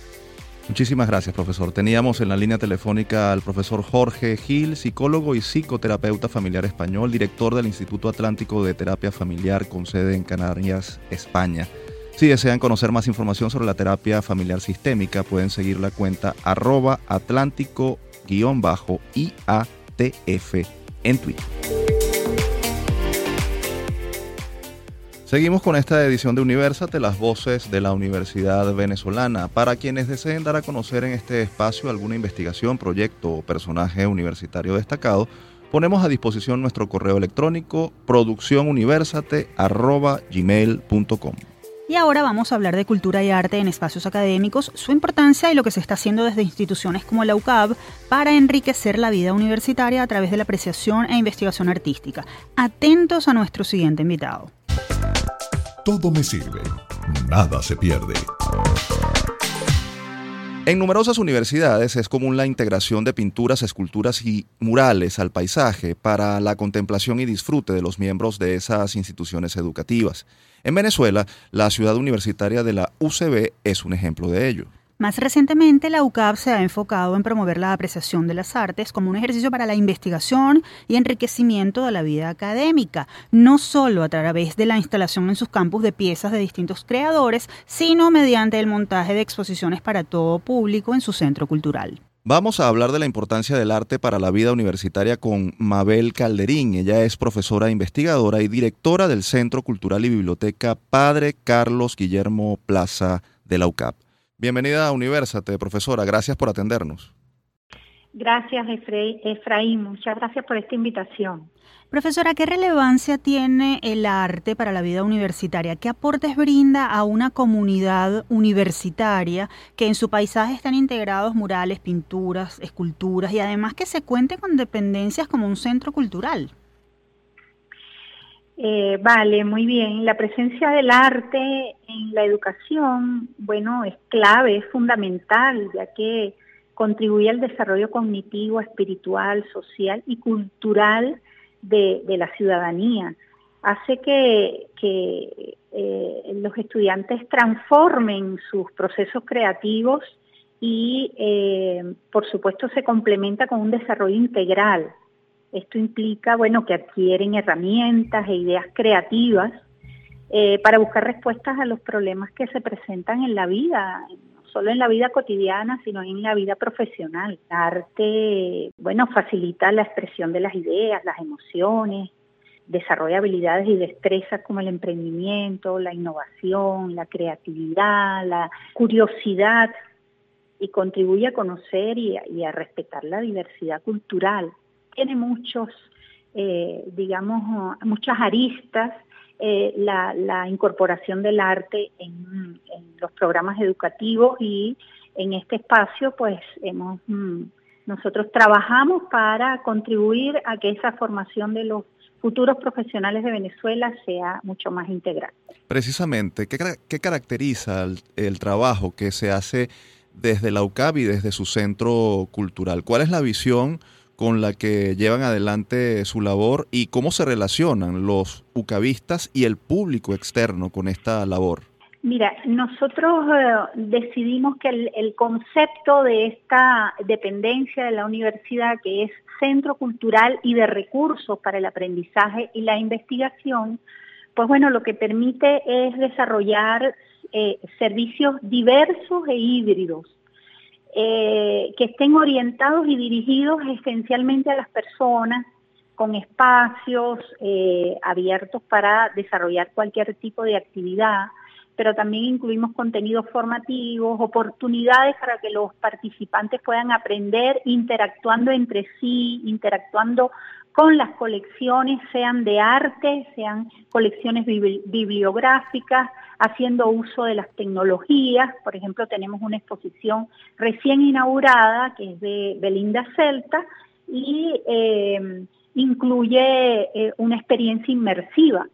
Muchísimas gracias, profesor. Teníamos en la línea telefónica al profesor Jorge Gil, psicólogo y psicoterapeuta familiar español, director del Instituto Atlántico de Terapia Familiar con sede en Canarias, España. Si desean conocer más información sobre la terapia familiar sistémica, pueden seguir la cuenta arroba atlántico-iatf en Twitter. Seguimos con esta edición de Universate, las voces de la Universidad Venezolana. Para quienes deseen dar a conocer en este espacio alguna investigación, proyecto o personaje universitario destacado, ponemos a disposición nuestro correo electrónico producciónuniversate.gmail.com. Y ahora vamos a hablar de cultura y arte en espacios académicos, su importancia y lo que se está haciendo desde instituciones como la UCAB para enriquecer la vida universitaria a través de la apreciación e investigación artística. Atentos a nuestro siguiente invitado. Todo me sirve, nada se pierde. En numerosas universidades es común la integración de pinturas, esculturas y murales al paisaje para la contemplación y disfrute de los miembros de esas instituciones educativas. En Venezuela, la ciudad universitaria de la UCB es un ejemplo de ello. Más recientemente, la UCAP se ha enfocado en promover la apreciación de las artes como un ejercicio para la investigación y enriquecimiento de la vida académica, no solo a través de la instalación en sus campus de piezas de distintos creadores, sino mediante el montaje de exposiciones para todo público en su centro cultural. Vamos a hablar de la importancia del arte para la vida universitaria con Mabel Calderín. Ella es profesora investigadora y directora del Centro Cultural y Biblioteca Padre Carlos Guillermo Plaza de la UCAP. Bienvenida a Universate, profesora. Gracias por atendernos. Gracias, Efraín. Muchas gracias por esta invitación. Profesora, ¿qué relevancia tiene el arte para la vida universitaria? ¿Qué aportes brinda a una comunidad universitaria que en su paisaje están integrados murales, pinturas, esculturas y además que se cuente con dependencias como un centro cultural? Eh, vale, muy bien. La presencia del arte en la educación, bueno, es clave, es fundamental, ya que contribuye al desarrollo cognitivo, espiritual, social y cultural de, la ciudadanía. Hace que, eh, los estudiantes transformen sus procesos creativos y, eh, por supuesto, se complementa con un desarrollo integral. Esto implica, bueno, que adquieren herramientas e ideas creativas eh, para buscar respuestas a los problemas que se presentan en la vida, no solo en la vida cotidiana, sino en la vida profesional. El arte, bueno, facilita la expresión de las ideas, las emociones, desarrolla habilidades y destrezas como el emprendimiento, la innovación, la creatividad, la curiosidad y contribuye a conocer y a, respetar la diversidad cultural. Tiene muchos, eh, digamos, muchas aristas eh, la, incorporación del arte en, los programas educativos y en este espacio pues hemos mm, nosotros trabajamos para contribuir a que esa formación de los futuros profesionales de Venezuela sea mucho más integral. Precisamente, ¿qué, caracteriza el, el, trabajo que se hace desde la UCAB y desde su centro cultural? ¿Cuál es la visión con la que llevan adelante su labor y cómo se relacionan los ucavistas y el público externo con esta labor. Mira, nosotros eh, decidimos que el, concepto de esta dependencia de la universidad, que es centro cultural y de recursos para el aprendizaje y la investigación, pues bueno, lo que permite es desarrollar eh, servicios diversos e híbridos eh, que estén orientados y dirigidos esencialmente a las personas con espacios eh, abiertos para desarrollar cualquier tipo de actividad, pero también incluimos contenidos formativos, oportunidades para que los participantes puedan aprender interactuando entre sí, interactuando con las colecciones, sean de arte, sean colecciones bibliográficas, haciendo uso de las tecnologías. Por ejemplo, tenemos una exposición recién inaugurada que es de Belinda Celta y eh, incluye eh, una experiencia inmersiva.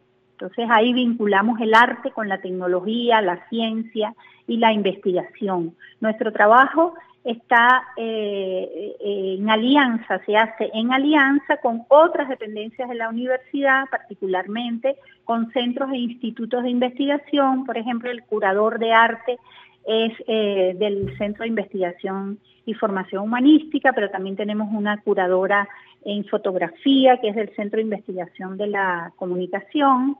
Entonces ahí vinculamos el arte con la tecnología, la ciencia y la investigación. Nuestro trabajo está eh, eh, en alianza, se hace en alianza con otras dependencias de la universidad, particularmente con centros e institutos de investigación, por ejemplo, el curador de arte es eh, del Centro de Investigación y Formación Humanística, pero también tenemos una curadora en fotografía, que es del Centro de Investigación de la Comunicación.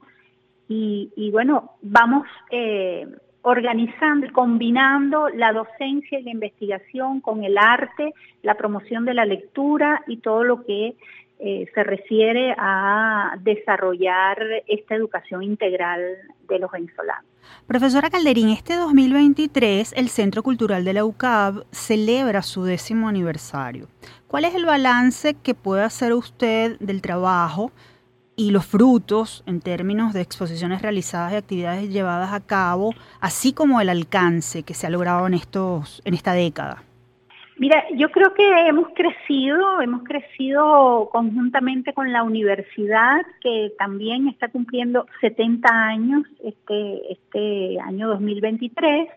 Y, bueno, vamos eh, organizando, combinando la docencia y la investigación con el arte, la promoción de la lectura y todo lo que eh, se refiere a desarrollar esta educación integral de los venezolanos. Profesora Calderín, este 2023 el Centro Cultural de la UCAB celebra su décimo aniversario. ¿Cuál es el balance que puede hacer usted del trabajo y los frutos en términos de exposiciones realizadas y actividades llevadas a cabo, así como el alcance que se ha logrado en, estos, en esta década? Mira, yo creo que hemos crecido, hemos crecido conjuntamente con la universidad, que también está cumpliendo 70 años este, este año 2023,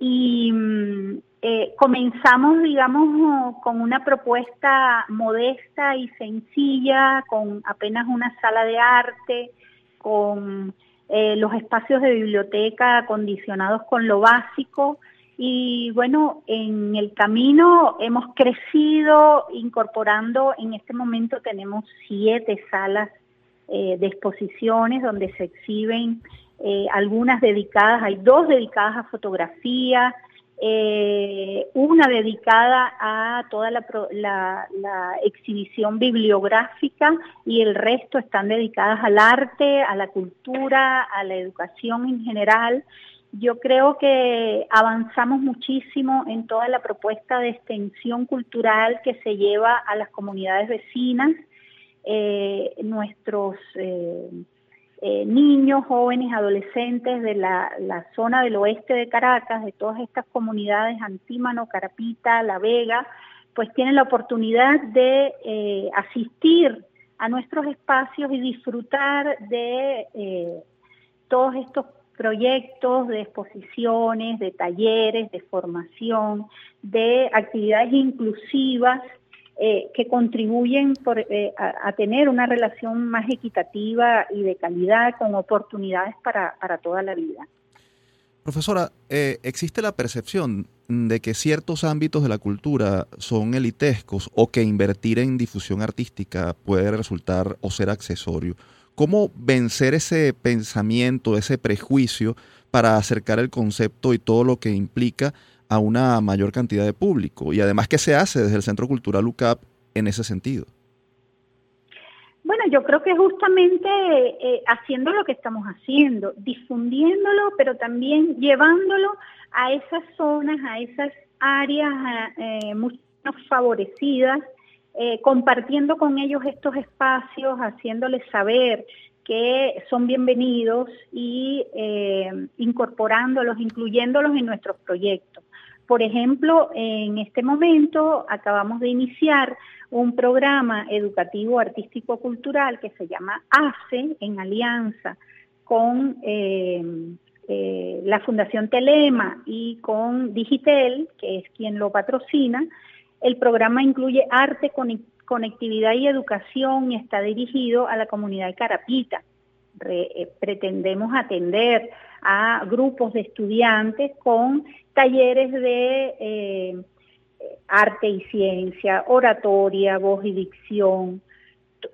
y mm, eh, comenzamos, digamos, con una propuesta modesta y sencilla, con apenas una sala de arte, con eh, los espacios de biblioteca acondicionados con lo básico, y bueno, en el camino hemos crecido incorporando, en este momento tenemos siete salas eh, de exposiciones donde se exhiben eh, algunas dedicadas, hay dos dedicadas a fotografía, eh, una dedicada a toda la, la, exhibición bibliográfica y el resto están dedicadas al arte, a la cultura, a la educación en general yo creo que avanzamos muchísimo en toda la propuesta de extensión cultural que se lleva a las comunidades vecinas. Eh, nuestros eh, eh, niños, jóvenes, adolescentes de la, zona del oeste de Caracas, de todas estas comunidades, Antímano, Carapita, La Vega, pues tienen la oportunidad de asistir a nuestros espacios y disfrutar de todos estos proyectos de exposiciones, de talleres, de formación, de actividades inclusivas eh, que contribuyen eh, a, tener una relación más equitativa y de calidad con oportunidades para, toda la vida. Profesora, eh, ¿existe la percepción de que ciertos ámbitos de la cultura son elitescos o que invertir en difusión artística puede resultar o ser accesorio? ¿Cómo vencer ese pensamiento, ese prejuicio para acercar el concepto y todo lo que implica a una mayor cantidad de público? Y además, ¿qué se hace desde el Centro Cultural UCAP en ese sentido? Bueno, yo creo que justamente eh, haciendo lo que estamos haciendo, difundiéndolo, pero también llevándolo a esas zonas, a esas áreas eh, favorecidas eh, compartiendo con ellos estos espacios, haciéndoles saber que son bienvenidos y eh, incorporándolos, incluyéndolos en nuestros proyectos. Por ejemplo, en este momento acabamos de iniciar un programa educativo artístico cultural que se llama ACE en alianza con eh, la Fundación Telema y con Digitel, que es quien lo patrocina, el programa incluye arte, conectividad y educación y está dirigido a la comunidad de Carapita. Eh, pretendemos atender a grupos de estudiantes con talleres de eh, arte y ciencia, oratoria, voz y dicción,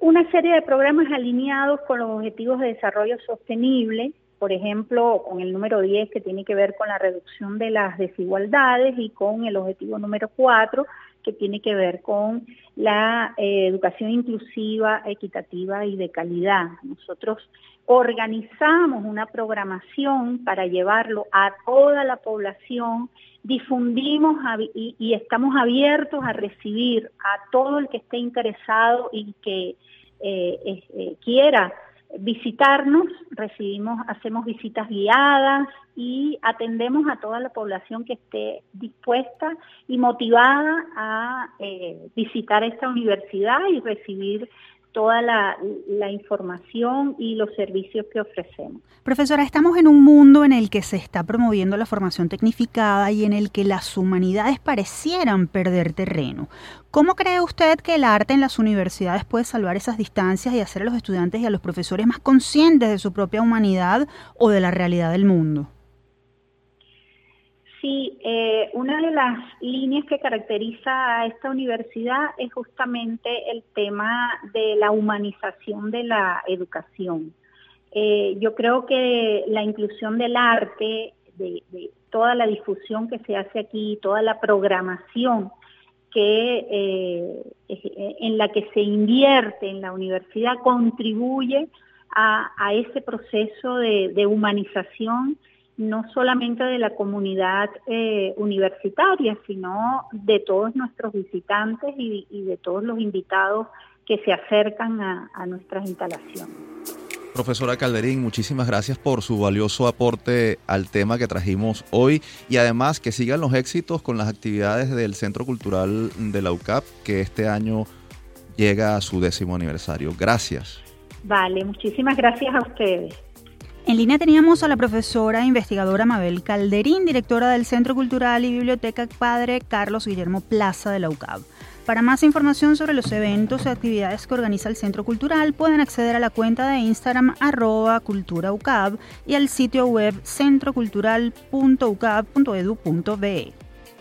una serie de programas alineados con los objetivos de desarrollo sostenible, por ejemplo, con el número 10 que tiene que ver con la reducción de las desigualdades y con el objetivo número 4 que tiene que ver con la eh, educación inclusiva, equitativa y de calidad. Nosotros organizamos una programación para llevarlo a toda la población, difundimos y, estamos abiertos a recibir a todo el que esté interesado y que eh, eh, quiera visitarnos, recibimos, hacemos visitas guiadas y atendemos a toda la población que esté dispuesta y motivada a eh, visitar esta universidad y recibir toda la, información y los servicios que ofrecemos. Profesora, estamos en un mundo en el que se está promoviendo la formación tecnificada y en el que las humanidades parecieran perder terreno. ¿Cómo cree usted que el arte en las universidades puede salvar esas distancias y hacer a los estudiantes y a los profesores más conscientes de su propia humanidad o de la realidad del mundo? Sí, eh, una de las líneas que caracteriza a esta universidad es justamente el tema de la humanización de la educación. Eh, yo creo que la inclusión del arte, de, toda la difusión que se hace aquí, toda la programación que eh, en la que se invierte en la universidad contribuye a, ese proceso de humanización no solamente de la comunidad eh, universitaria, sino de todos nuestros visitantes y, de todos los invitados que se acercan a, a nuestras instalaciones. Profesora Calderín, muchísimas gracias por su valioso aporte al tema que trajimos hoy y además que sigan los éxitos con las actividades del Centro Cultural de la UCAP que este año llega a su décimo aniversario. Gracias. Vale, muchísimas gracias a ustedes. En línea teníamos a la profesora e investigadora Mabel Calderín, directora del Centro Cultural y Biblioteca Padre Carlos Guillermo Plaza de la UCAB. Para más información sobre los eventos y actividades que organiza el Centro Cultural, pueden acceder a la cuenta de Instagram arroba culturaucab y al sitio web centrocultural.ucab.edu.be.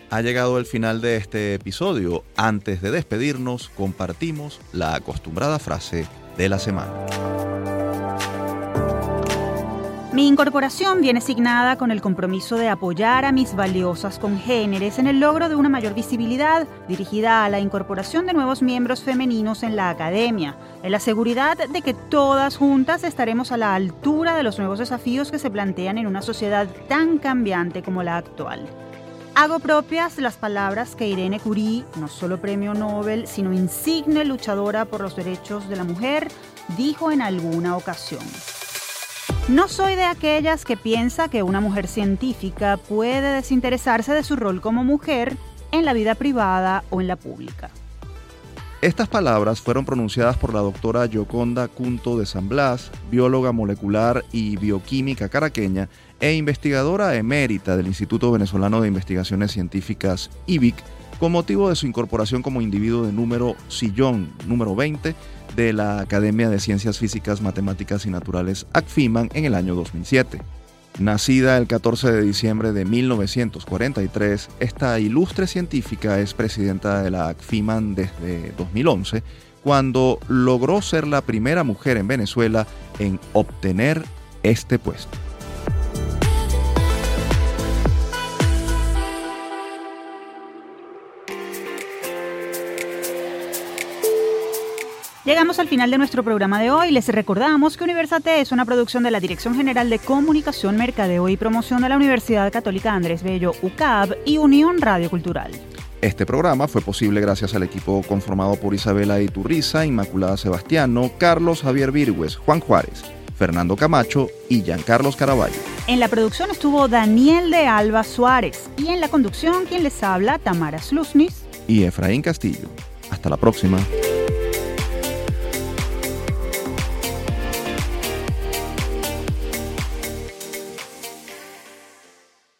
Ha llegado el final de este episodio. Antes de despedirnos, compartimos la acostumbrada frase de la semana. Mi incorporación viene asignada con el compromiso de apoyar a mis valiosas congéneres en el logro de una mayor visibilidad dirigida a la incorporación de nuevos miembros femeninos en la academia, en la seguridad de que todas juntas estaremos a la altura de los nuevos desafíos que se plantean en una sociedad tan cambiante como la actual. Hago propias las palabras que Irene Curie, no solo premio Nobel, sino insigne luchadora por los derechos de la mujer, dijo en alguna ocasión. No soy de aquellas que piensa que una mujer científica puede desinteresarse de su rol como mujer en la vida privada o en la pública. Estas palabras fueron pronunciadas por la doctora Yoconda Cunto de San Blas, bióloga molecular y bioquímica caraqueña e investigadora emérita del Instituto Venezolano de Investigaciones Científicas IBIC, con motivo de su incorporación como individuo de número sillón número 20 de la Academia de Ciencias Físicas, Matemáticas y Naturales ACFIMAN en el año 2007. Nacida el 14 de diciembre de 1943, esta ilustre científica es presidenta de la ACFIMAN desde 2011, cuando logró ser la primera mujer en Venezuela en obtener este puesto. Llegamos al final de nuestro programa de hoy. Les recordamos que Universate es una producción de la Dirección General de Comunicación, Mercadeo y Promoción de la Universidad Católica Andrés Bello, UCAB y Unión Radio Cultural. Este programa fue posible gracias al equipo conformado por Isabela Iturriza, Inmaculada Sebastiano, Carlos Javier Virgües, Juan Juárez, Fernando Camacho y Giancarlos Caraballo. En la producción estuvo Daniel de Alba Suárez y en la conducción quien les habla Tamara Slusnis y Efraín Castillo. Hasta la próxima.